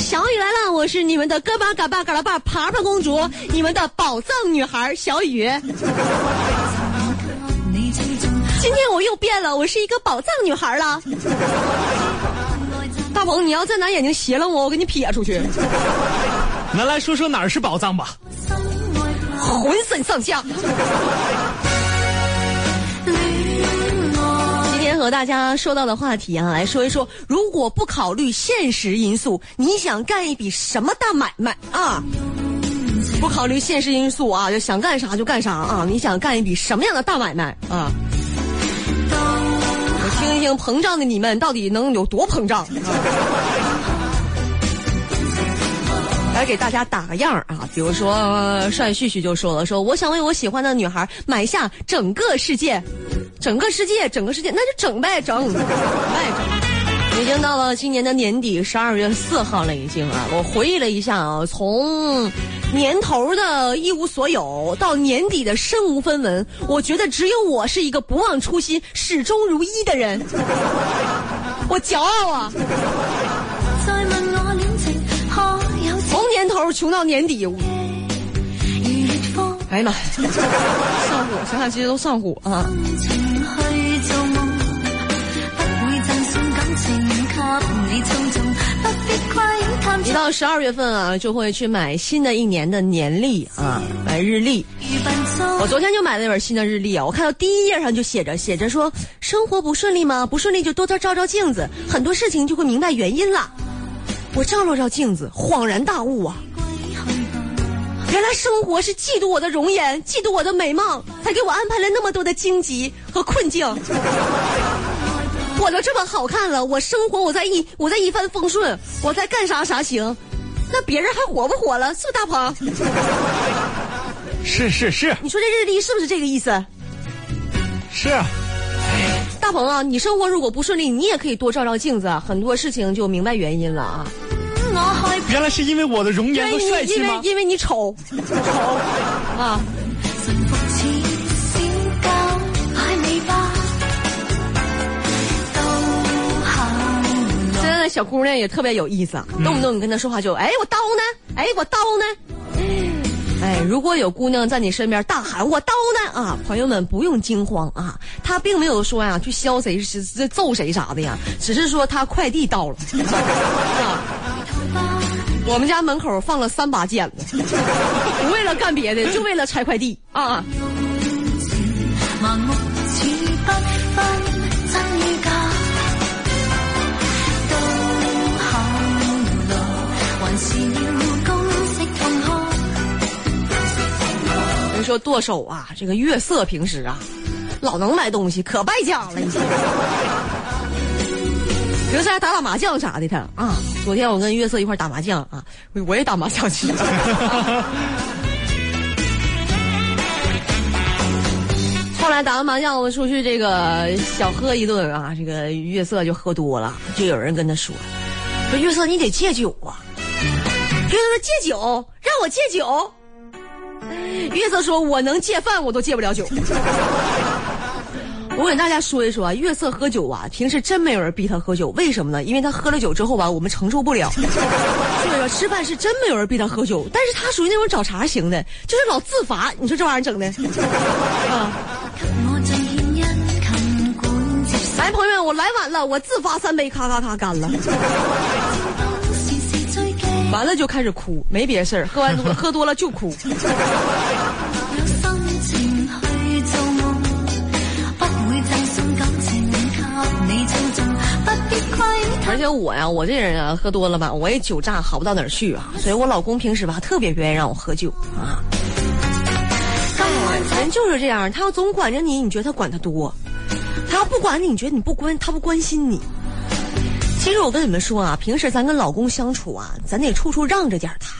小雨来了，我是你们的哥巴嘎巴嘎拉巴爬爬公主，你们的宝藏女孩小雨。今天我又变了，我是一个宝藏女孩了。大鹏，你要再拿眼睛斜了我，我给你撇出去。那来说说哪儿是宝藏吧，浑身上下。大家说到的话题啊，来说一说，如果不考虑现实因素，你想干一笔什么大买卖啊？不考虑现实因素啊，就想干啥就干啥啊？你想干一笔什么样的大买卖啊？我听一听膨胀的你们到底能有多膨胀？来给大家打个样啊，比如说帅旭旭就说了，说我想为我喜欢的女孩买下整个世界，整个世界，整个世界，那就整呗，整，整呗，整。已经到了今年的年底，十二月四号了，已经啊。我回忆了一下啊，从年头的一无所有到年底的身无分文，我觉得只有我是一个不忘初心、始终如一的人，我骄傲啊。头穷到年底，哎呀妈，上火，想想其实都上火啊。一到十二月份啊，就会去买新的一年的年历啊，买日历。我昨天就买了那本新的日历啊，我看到第一页上就写着写着说，生活不顺利吗？不顺利就多照照照镜子，很多事情就会明白原因了。我照了照镜子，恍然大悟啊！原来生活是嫉妒我的容颜，嫉妒我的美貌，才给我安排了那么多的荆棘和困境。我都这么好看了，我生活我在一我在一帆风顺，我在干啥啥行，那别人还活不活了？是不是大鹏？是是是，你说这日历是不是这个意思？是。大鹏啊，你生活如果不顺利，你也可以多照照镜子，很多事情就明白原因了啊。原来是因为我的容颜和帅气吗？因为因为你丑，丑 啊。小姑娘也特别有意思，动不动你跟她说话就哎我刀呢，哎我刀呢，如果有姑娘在你身边大喊我刀呢啊，朋友们不用惊慌啊，她并没有说呀去削谁是揍谁啥的呀，只是说她快递到了，我们家门口放了三把剪子，不为了干别的，就为了拆快递啊。说剁手啊，这个月色平时啊，老能买东西，可败家了。你平时还打打麻将啥的，他啊。昨天我跟月色一块打麻将啊，我也打麻将去。后来打完麻将，我出去这个小喝一顿啊，这个月色就喝多了，就有人跟他说：“说月色你得戒酒啊。”月色说戒酒，让我戒酒。月色说：“我能戒饭，我都戒不了酒。”我跟大家说一说啊，月色喝酒啊，平时真没有人逼他喝酒，为什么呢？因为他喝了酒之后吧，我们承受不了。所以说吃饭是真没有人逼他喝酒，但是他属于那种找茬型的，就是老自罚。你说这玩意儿整的 啊？来，朋友们，我来晚了，我自罚三杯，咔咔咔干了。完了就开始哭，没别事儿，喝完多 喝多了就哭。而且我呀，我这人啊，喝多了吧，我也酒炸好不到哪儿去啊，所以我老公平时吧特别不愿意让我喝酒啊。人就是这样，他要总管着你，你觉得他管得多；他要不管你，你觉得你不关他不关心你。其实我跟你们说啊，平时咱跟老公相处啊，咱得处处让着点他，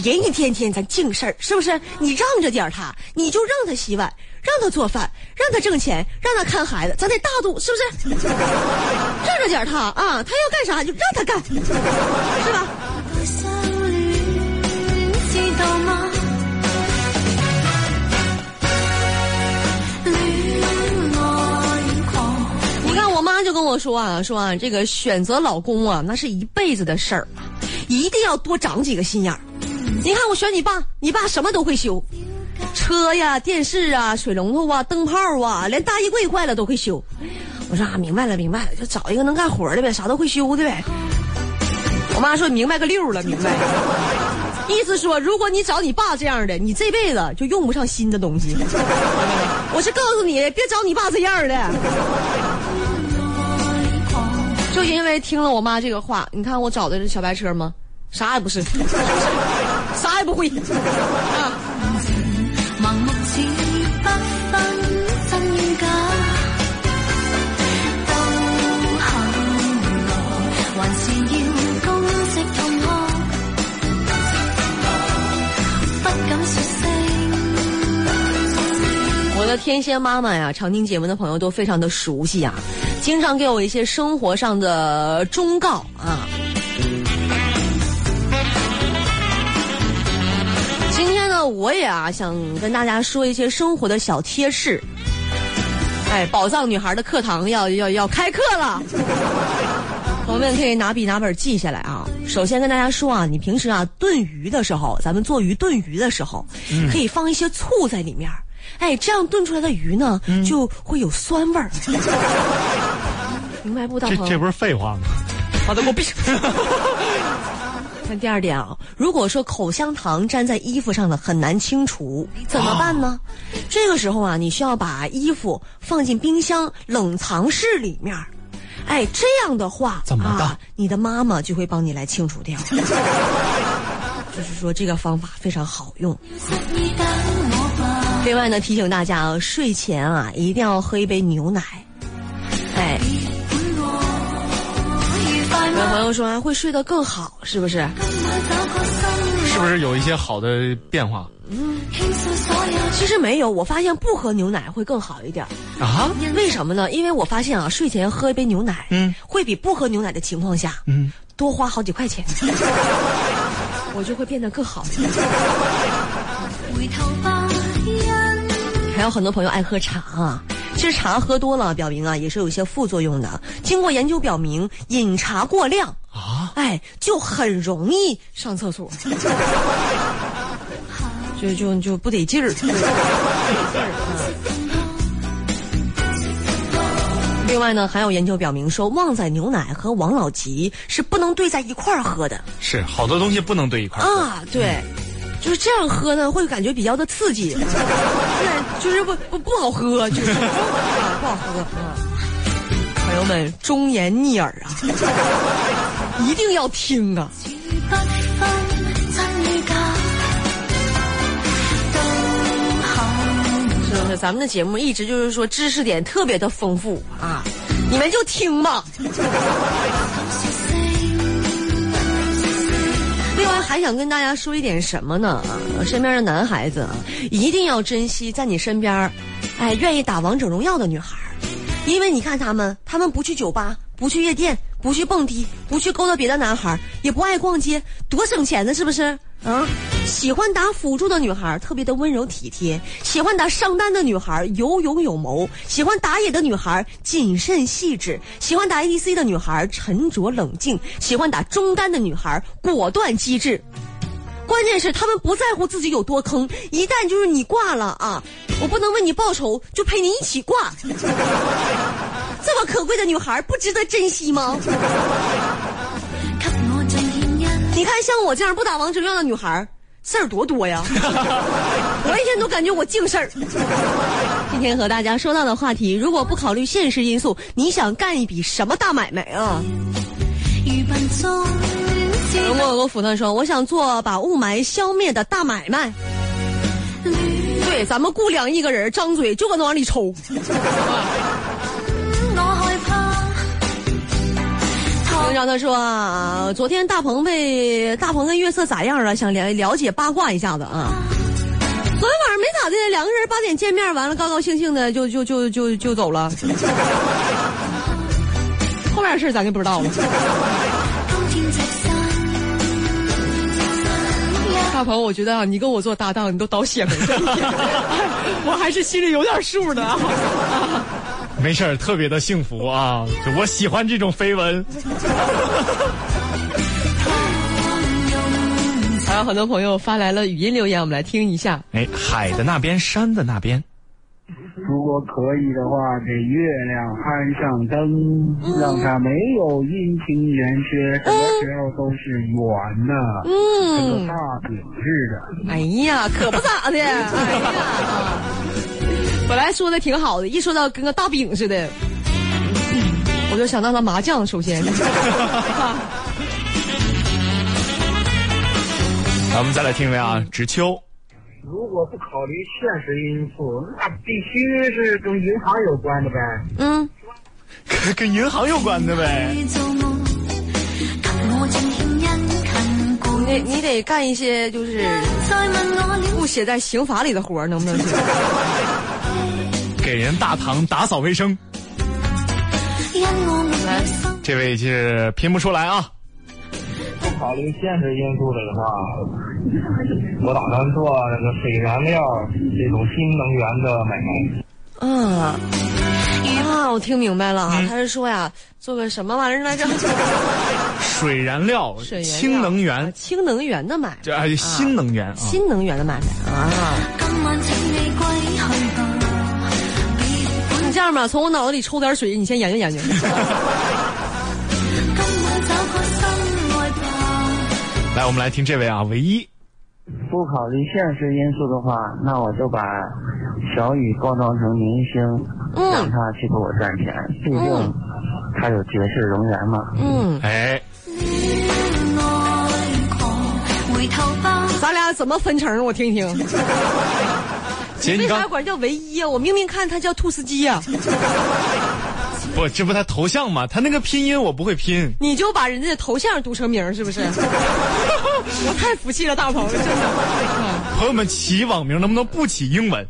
别一天天咱净事儿，是不是？你让着点他，你就让他洗碗，让他做饭，让他挣钱，让他看孩子，咱得大度，是不是？让着点他啊，他要干啥就让他干，是吧？说啊，说啊，这个选择老公啊，那是一辈子的事儿，一定要多长几个心眼儿。你看我选你爸，你爸什么都会修，车呀、电视啊、水龙头啊、灯泡啊，连大衣柜坏了都会修。我说啊，明白了，明白了，就找一个能干活的呗，啥都会修的呗。我妈说明白个六了，明白。意思说，如果你找你爸这样的，你这辈子就用不上新的东西。我是告诉你，别找你爸这样的。就因为听了我妈这个话，你看我找的是小白车吗？啥也不是，啥也不会。啊。我的天仙妈妈呀，常听节目的朋友都非常的熟悉啊，经常给我一些生活上的忠告啊。今天呢，我也啊想跟大家说一些生活的小贴士。哎，宝藏女孩的课堂要要要开课了，朋友们可以拿笔拿本记下来啊。首先跟大家说啊，你平时啊炖鱼的时候，咱们做鱼炖鱼的时候，可以放一些醋在里面。哎，这样炖出来的鱼呢，就会有酸味儿。明白不？大这这不是废话吗？好的，给我闭上。看第二点啊，如果说口香糖粘在衣服上了很难清除，怎么办呢？这个时候啊，你需要把衣服放进冰箱冷藏室里面。哎，这样的话，怎么的啊？你的妈妈就会帮你来清除掉。就是说，这个方法非常好用。另外呢，提醒大家啊，睡前啊一定要喝一杯牛奶。哎，有朋友说啊，会睡得更好，是不是？是不是有一些好的变化其实没有，我发现不喝牛奶会更好一点。啊？为什么呢？因为我发现啊，睡前喝一杯牛奶，嗯，会比不喝牛奶的情况下，嗯，多花好几块钱，我就会变得更好。还有很多朋友爱喝茶啊，其实茶喝多了，表明啊也是有一些副作用的。经过研究表明，饮茶过量啊，哎，就很容易上厕所，就就就不得劲儿。另外呢，还有研究表明说，旺仔牛奶和王老吉是不能兑在一块儿喝的是好多东西不能兑一块儿。啊。对，就是这样喝呢，会感觉比较的刺激，对，就是不不不好喝，就是不好喝啊。朋友们，忠言逆耳啊，一定要听啊。是不是？咱们的节目一直就是说知识点特别的丰富啊，你们就听吧。还想跟大家说一点什么呢？啊，身边的男孩子啊，一定要珍惜在你身边儿，哎，愿意打王者荣耀的女孩，因为你看他们，他们不去酒吧，不去夜店，不去蹦迪，不去勾搭别的男孩儿，也不爱逛街，多省钱呢，是不是？啊，喜欢打辅助的女孩儿特别的温柔体贴，喜欢打上单的女孩儿有勇有谋，喜欢打野的女孩儿谨慎细致，喜欢打 ADC 的女孩儿沉着冷静，喜欢打中单的女孩儿果断机智。关键是他们不在乎自己有多坑，一旦就是你挂了啊，我不能为你报仇，就陪你一起挂。这么可贵的女孩不值得珍惜吗？你看像我这样不打王者荣耀的女孩，事儿多多呀！我一天都感觉我净事儿。今天和大家说到的话题，如果不考虑现实因素，你想干一笔什么大买卖啊？如果有个斧头说，我想做把雾霾消灭的大买卖。对，咱们雇两亿个人，张嘴就搁那往里抽。领导他说啊，昨天大鹏被大鹏跟月色咋样了？想了了解八卦一下子啊。昨天晚上没咋的，两个人八点见面，完了高高兴兴的就就就就就走了。后面的事咱就不知道了。大鹏，我觉得啊，你跟我做搭档，你都倒血霉了，我还是心里有点数的。没事儿，特别的幸福啊！就我喜欢这种绯闻。还有很多朋友发来了语音留言，我们来听一下。哎，海的那边，山的那边。如果可以的话，给月亮安上灯，让它没有阴晴圆缺，什么时候都是圆的，跟个嗯，大饼似的。哎呀，可不咋的。哎呀，本来说的挺好的，一说到跟个大饼似的，嗯我就想到了麻将。首先，来，我们再来听一位啊，知秋。如果不考虑现实因素，那必须是跟银行有关的呗。嗯，跟跟银行有关的呗。你得你得干一些就是不写在刑法里的活儿，能不能行？给人大堂打扫卫生，这位是拼不出来啊。不考虑现实因素的话，我打算做这个水燃料这种新能源的买卖。嗯，啊，我听明白了啊，他是说呀，做个什么玩意儿来着？水燃料、水能啊源，氢能源的买卖，这哎新能源啊。新能源的买卖啊。你这样吧，从我脑子里抽点水，你先研究研究。来，我们来听这位啊，唯一。不考虑现实因素的话，那我就把小雨包装成明星，嗯让他去给我赚钱。毕竟他有绝世容颜嘛。嗯，哎，咱俩怎么分成？我听一听。姐，你刚为啥管叫唯一啊？我明明看他叫兔斯基呀、不，这不他头像吗？他那个拼音我不会拼。你就把人家的头像读成名是不是？我太服气了，大鹏，真的。朋友们起网名能不能不起英文？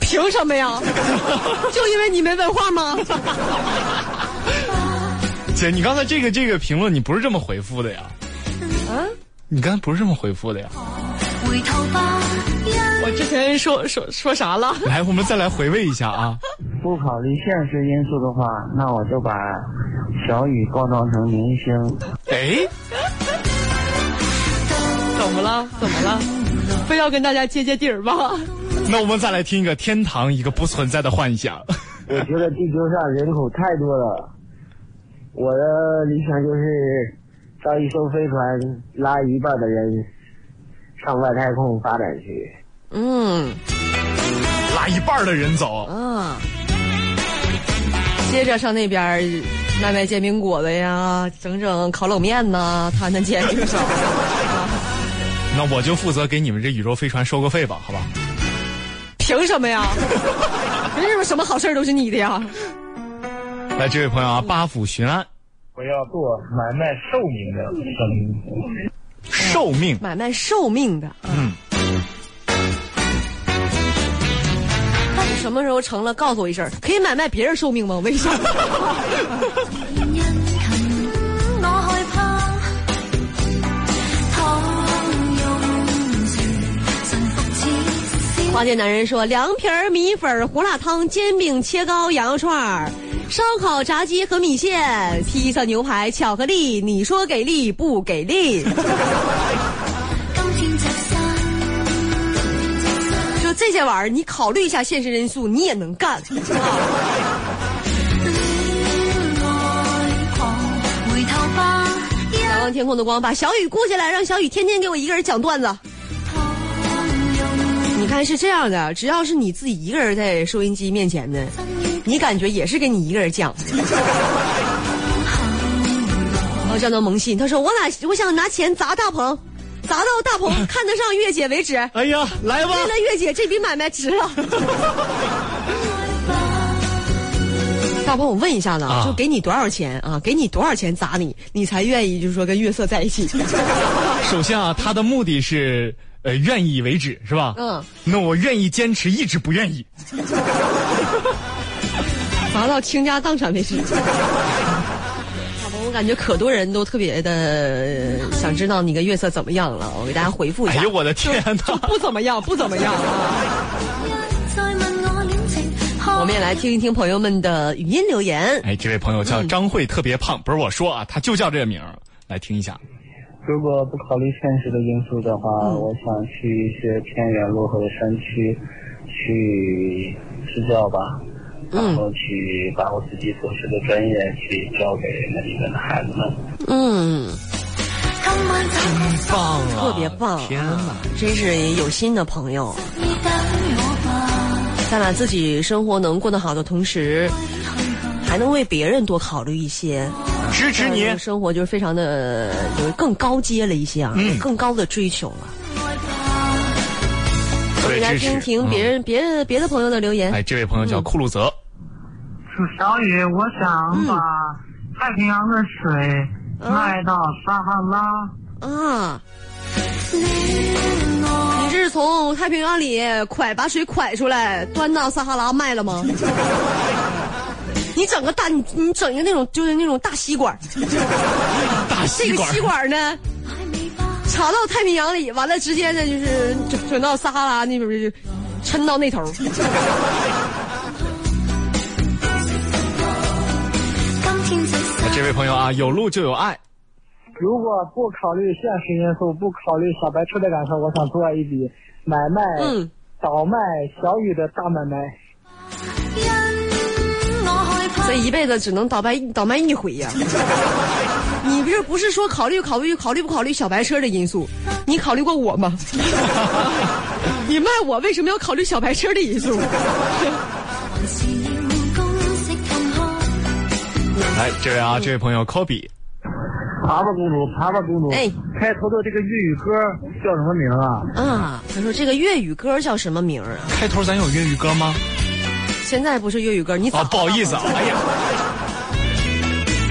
凭什么呀？就因为你没文化吗？姐，你刚才这个这个评论你不是这么回复的呀？啊？你刚才不是这么回复的呀？我之前说说说啥了？来，我们再来回味一下啊。不考虑现实因素的话，那我就把小雨包装成明星。哎，怎么了？怎么了？非要跟大家接接底儿吗？那我们再来听一个天堂一个不存在的幻想。我觉得地球上人口太多了，我的理想就是造一艘飞船，拉一半的人上外太空发展去。嗯拉一半的人走，嗯，接着上那边卖卖煎饼果子呀，整整烤冷面呐，摊摊煎饼手。那我就负责给你们这宇宙飞船收个费吧，好吧？凭什么呀？凭什么什么好事儿都是你的呀？来，这位朋友啊，八府巡案，我要做买卖寿命的生意。寿命，买卖寿命的，嗯，什么时候成了？告诉我一声，可以买卖别人寿命吗？为啥？花店男人说：凉皮儿、米粉、胡辣汤、煎饼、切糕、羊肉串儿、烧烤、炸鸡和米线、披萨、牛排、巧克力。你说给力不给力？这些玩意儿，你考虑一下现实因素，你也能干。啊仰望天空的光，把小雨雇下来，让小雨天天给我一个人讲段子。你看是这样的，只要是你自己一个人在收音机面前的，你感觉也是给你一个人讲。然后叫做萌信，他说我哪我想拿钱砸大鹏，砸到大鹏 看得上月姐为止。哎呀，来吧为，了月姐这笔买卖值了。大鹏，我问一下子啊就给你多少钱啊？给你多少钱砸你，你才愿意就是说跟月色在一起？首先啊，他的目的是呃愿意为止，是吧？嗯。那我愿意坚持，一直不愿意。砸到倾家荡产为止。感觉可多人都特别的想知道你跟月色怎么样了，我给大家回复一下。哎呦我的天哪！不怎么样，不怎么样啊！我们也来听一听朋友们的语音留言。哎，这位朋友叫张慧，特别胖，不是我说啊，他就叫这个名儿。来听一下。如果不考虑现实的因素的话，我想去一些偏远落后的山区去支教吧，然后去把我自己所学的专业去教给那里面的孩子们。嗯，棒啊！特别棒！天哪，真是有心的朋友，在把自己生活能过得好的同时，还能为别人多考虑一些。支持你，生活就是非常的有更高阶了一些啊，嗯更高的追求了。我们来对支持听听别人、别的别的朋友的留言。哎，这位朋友叫库鲁泽，是小雨，我想把太平洋的水卖到撒哈拉。啊，你是从太平洋里蒯把水蒯出来，端到撒哈拉卖了吗？你整个大，你你整一个那种就是那种大吸管，大这吸管，个吸管呢，插到太平洋里，完了直接呢就是转转到撒哈拉那边就抻到那头。这位朋友啊，有路就有爱。如果不考虑现实因素，不考虑小白车的感受，我想做一笔买卖，嗯，倒卖小雨的大买卖。这一辈子只能倒卖倒卖一回呀、你不是不是说考虑考虑考虑不考虑小白车的因素？你考虑过我吗？你卖我为什么要考虑小白车的因素？来，这位啊，这位朋友 Kobe，爬爬公主，爬爬公主，哎，开头的这个粤语歌叫什么名啊？啊，他说这个粤语歌叫什么名啊？开头咱有粤语歌吗？现在不是粤语歌，你早啊，不好意思啊，哎呀，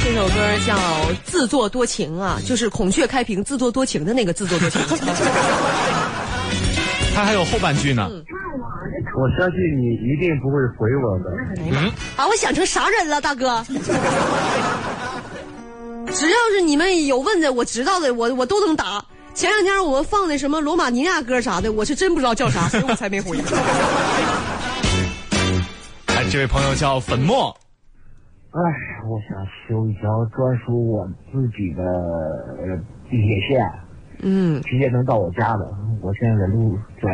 这首歌叫《自作多情》啊，就是孔雀开屏自作多情的那个自作多情。他还有后半句呢。我相信你一定不会回我的。嗯，把我想成啥人了，大哥？只要是你们有问的，我知道的，我我都能答。前两天我们放的什么罗马尼亚歌啥的，我是真不知道叫啥，所以我才没回。哎，这位朋友叫粉末，哎，我想修一条专属我自己的呃地铁线，嗯，直接能到我家的。我现在在路在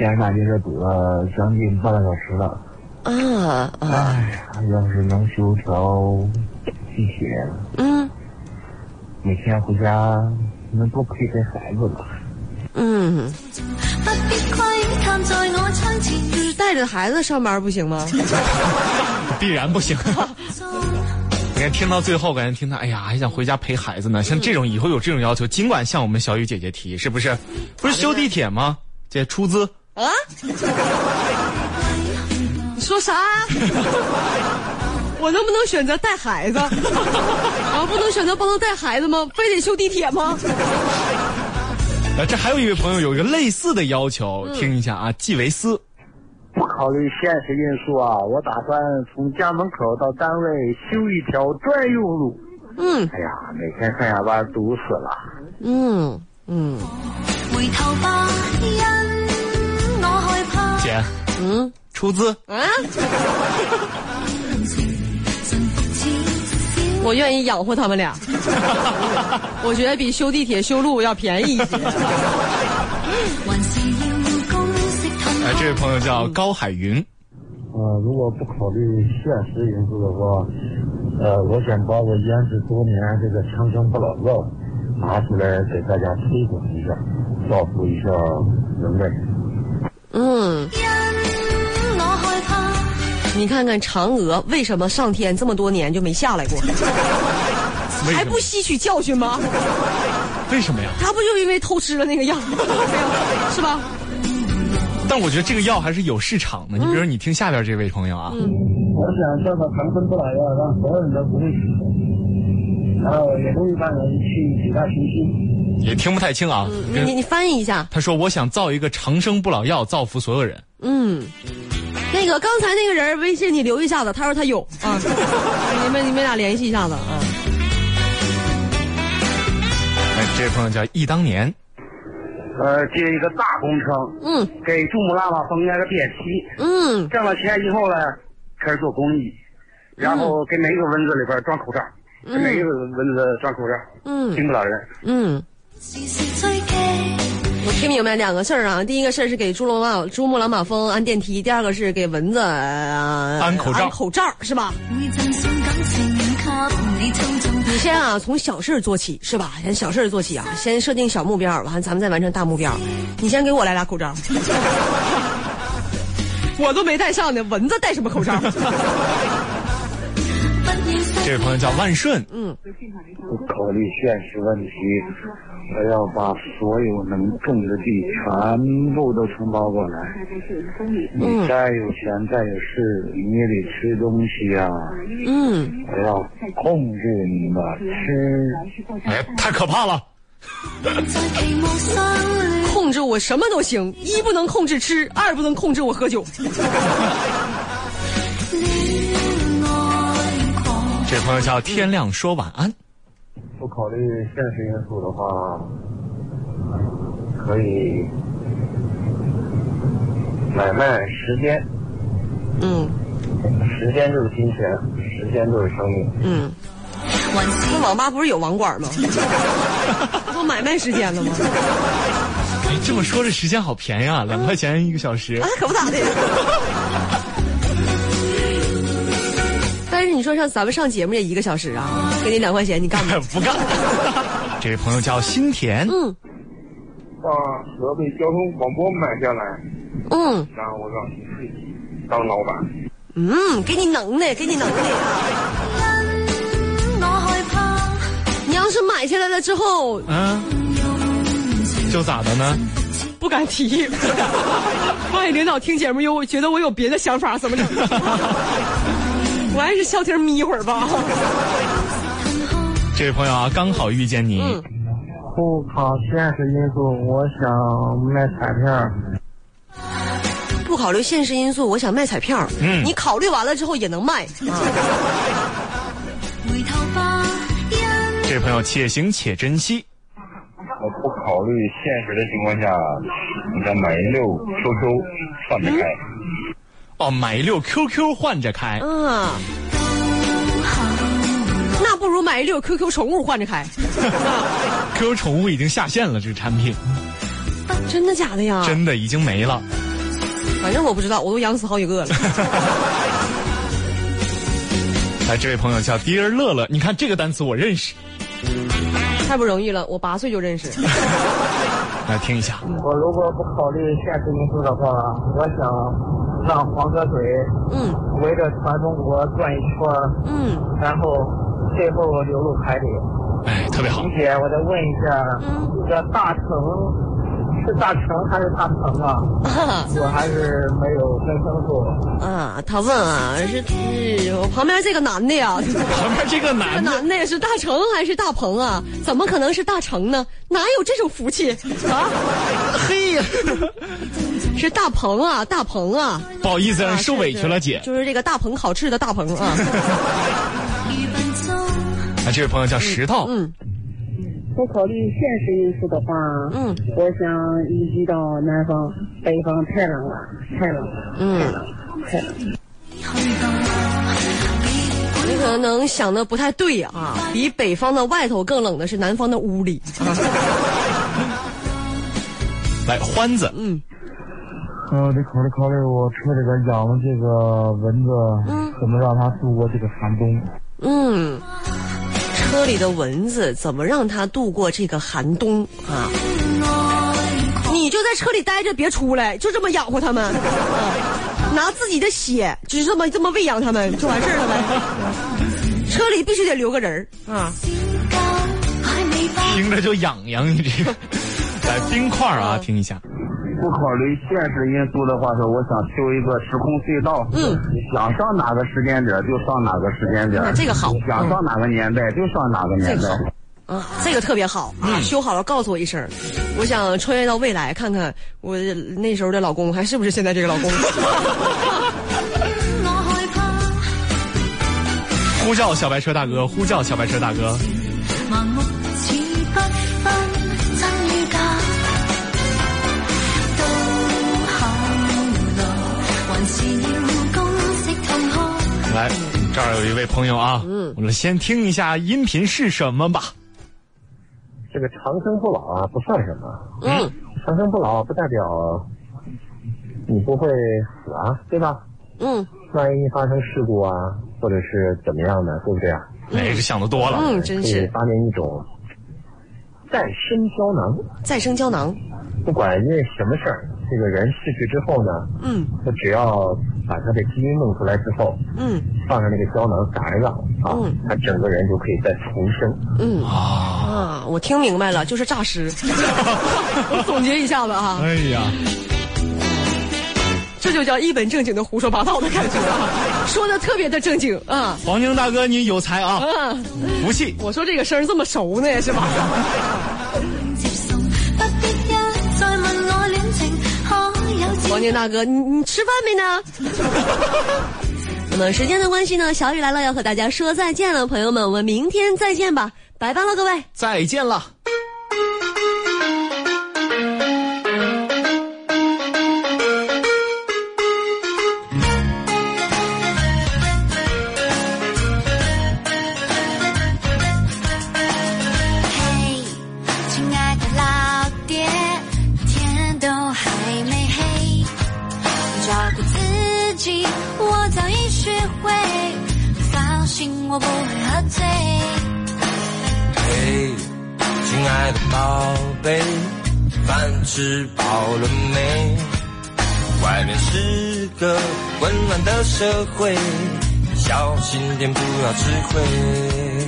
西安大街这堵了将近半个小时了。啊啊，哎呀，要是能修条地铁，嗯每天回家能多陪陪孩子了。嗯，就是带着孩子上班不行吗？必然不行。你看，听到最后，感觉听他，哎呀，还想回家陪孩子呢。像这种以后有这种要求，尽管向我们小雨姐姐提，是不是？不是修地铁吗？这出资啊？你说啥？我能不能选择带孩子？然后不能选择不能带孩子吗？非得修地铁吗？呃，这还有一位朋友有一个类似的要求，听一下啊，季维斯。不考虑现实因素啊，我打算从家门口到单位修一条专用路。嗯哎呀，每天上下班堵死了。嗯嗯姐，嗯出资啊！我愿意养活他们俩，我觉得比修地铁修路要便宜一些。哎，这位朋友叫高海云。呃，如果不考虑现实因素的话，呃，我想把我腌制多年这个长生不老药拿出来给大家推广一下，造福一下人类。嗯，你看看嫦娥为什么上天这么多年就没下来过？还不？吸取教训吗？为什么呀？他不就因为偷吃了那个药，是吧？但我觉得这个药还是有市场的。你比如你听下边这位朋友啊，我想叫他长生不老药让所有人都不会死，然后也不会让人去其他行星。也听不太清啊。跟你你你翻译一下。他说：“我想造一个长生不老药，造福所有人。嗯，那个刚才那个人微信你留一下子，他说他有啊，你们你们俩联系一下子啊。”哎，这位朋友叫忆当年。呃，接一个大工程，嗯给珠穆朗玛峰那个电梯，嗯，挣了钱以后呢，开始做公益，然后给每一个蚊子里边装口罩，给每一个蚊子装口罩，嗯听不了人。嗯。我听明白两个事儿啊，第一个事儿是给珠穆朗玛珠穆朗玛峰安电梯，第二个是给蚊子、呃、安口罩安口罩是吧？你先啊，从小事儿做起是吧？先小事儿做起啊，先设定小目标，完了咱们再完成大目标。你先给我来俩口罩，我都没戴上呢，蚊子戴什么口罩？这位朋友叫万顺，嗯，不考虑现实问题，我要把所有能种的地全部都承包过来。你再有钱再有势，你也得吃东西呀、嗯，我要控制你的吃。哎，太可怕了。控制我什么都行，一不能控制吃，二不能控制我喝酒。朋友叫天亮说晚安，不考虑现实因素的话，可以买卖时间。嗯时间就是金钱，时间就是生命。嗯，那网吧不是有网管吗？不都买卖时间了吗？哎，这么说这时间好便宜啊，两块钱一个小时啊。，可不咋的。你说上咱们上节目也一个小时啊，给你两块钱，你干吗？不干。这位朋友叫新田，嗯把河北交通广播买下来，嗯然后我让你自己当老板。嗯，给你能耐，给你能耐啊！你要是买下来了之后，嗯，就咋的呢？不敢提，万一领导听节目又觉得我有别的想法，怎么整？我还是消停眯一会儿吧。这位朋友啊，刚好遇见你，嗯不考现实因素，我想卖彩票。不考虑现实因素，我想卖彩票。嗯你考虑完了之后也能卖啊。这位朋友且行且珍惜。我不考虑现实的情况下，你再买一溜 QQ 放得开。哦，买一溜 QQ 换着开，嗯，那不如买一溜 QQ 宠物换着开。QQ 宠物已经下线了，这个产品真的假的呀？真的已经没了。反正我不知道，我都养死好几个了。来，这位朋友叫 Dear 乐乐，你看这个单词我认识，太不容易了，我八岁就认识。来听一下。我如果不考虑现实因素的话，我想让黄河水嗯围着全中国转一圈儿，嗯然后最后流入海里。哎，特别好。李姐，我再问一下，这个大城是大成还是大鹏啊？啊 我还是没有分清楚。啊！他问啊，是是我旁边这个男的呀，旁边这个男的，男的是大成还是大鹏啊？怎么可能是大成呢？哪有这种福气啊？嘿呀，是大鹏啊，大鹏啊，不好意思，啊受委屈了，姐。就是这个大鹏烤翅的大鹏啊。啊，这位朋友叫石头，嗯不考虑现实因素的话，嗯我想移居到南方，北方太冷了，太冷了，嗯，太冷了。你可能想的不太对啊，比北方的外头更冷的是南方的屋里。来欢子，嗯嗯，得考虑考虑我车里边养的这个蚊子，嗯怎么让它度过这个寒冬。嗯，车里的蚊子怎么让它度过这个寒冬啊？你就在车里待着，别出来，就这么养活它们，啊、拿自己的血，就这么这么喂养它们，就完事儿了呗。车里必须得留个人儿啊。听着就痒痒，你这个。来冰块啊，听一下。不考虑现实因素的话，说我想修一个时空隧道。嗯，想上哪个时间点就上哪个时间点。啊这个好想上哪个年代就上哪个年代。啊，这个特别好啊！修好了告诉我一声，我想穿越到未来看看我那时候的老公还是不是现在这个老公。呼叫小白车大哥，呼叫小白车大哥。这儿有一位朋友啊，嗯，我们先听一下音频是什么吧。这个长生不老啊，不算什么。嗯，长生不老不代表你不会死啊，对吧？嗯，万一发生事故啊，或者是怎么样的，对不对啊？哎，是想的多了。嗯，真可以是发明一种再生胶囊，再生胶囊。不管因为什么事儿，这个人逝去之后呢，嗯他只要把他的基因弄出来之后，嗯放上那个胶囊打上药啊，嗯他整个人就可以再重生。嗯啊，我听明白了，就是诈尸。我总结一下子啊，哎呀，这就叫一本正经的胡说八道的感觉啊，说的特别的正经啊。黄宁大哥你有才啊，嗯，服气。我说这个声儿这么熟呢，是吧？可有自王健大哥，你你吃饭没呢？那么时间的关系呢，小雨来了，要和大家说再见了，朋友们，我们明天再见吧，拜拜了，各位。再见了。杯，饭吃饱了没？外面是个混乱的社会，小心点不要吃亏。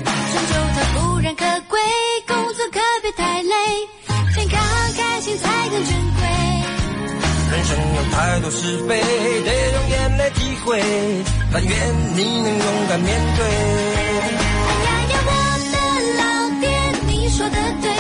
成就它固然可贵，工作可别太累，健康开心才更珍贵。人生有太多是非，得用眼泪体会，但愿你能勇敢面对。哎呀呀，我的老爹，你说的对。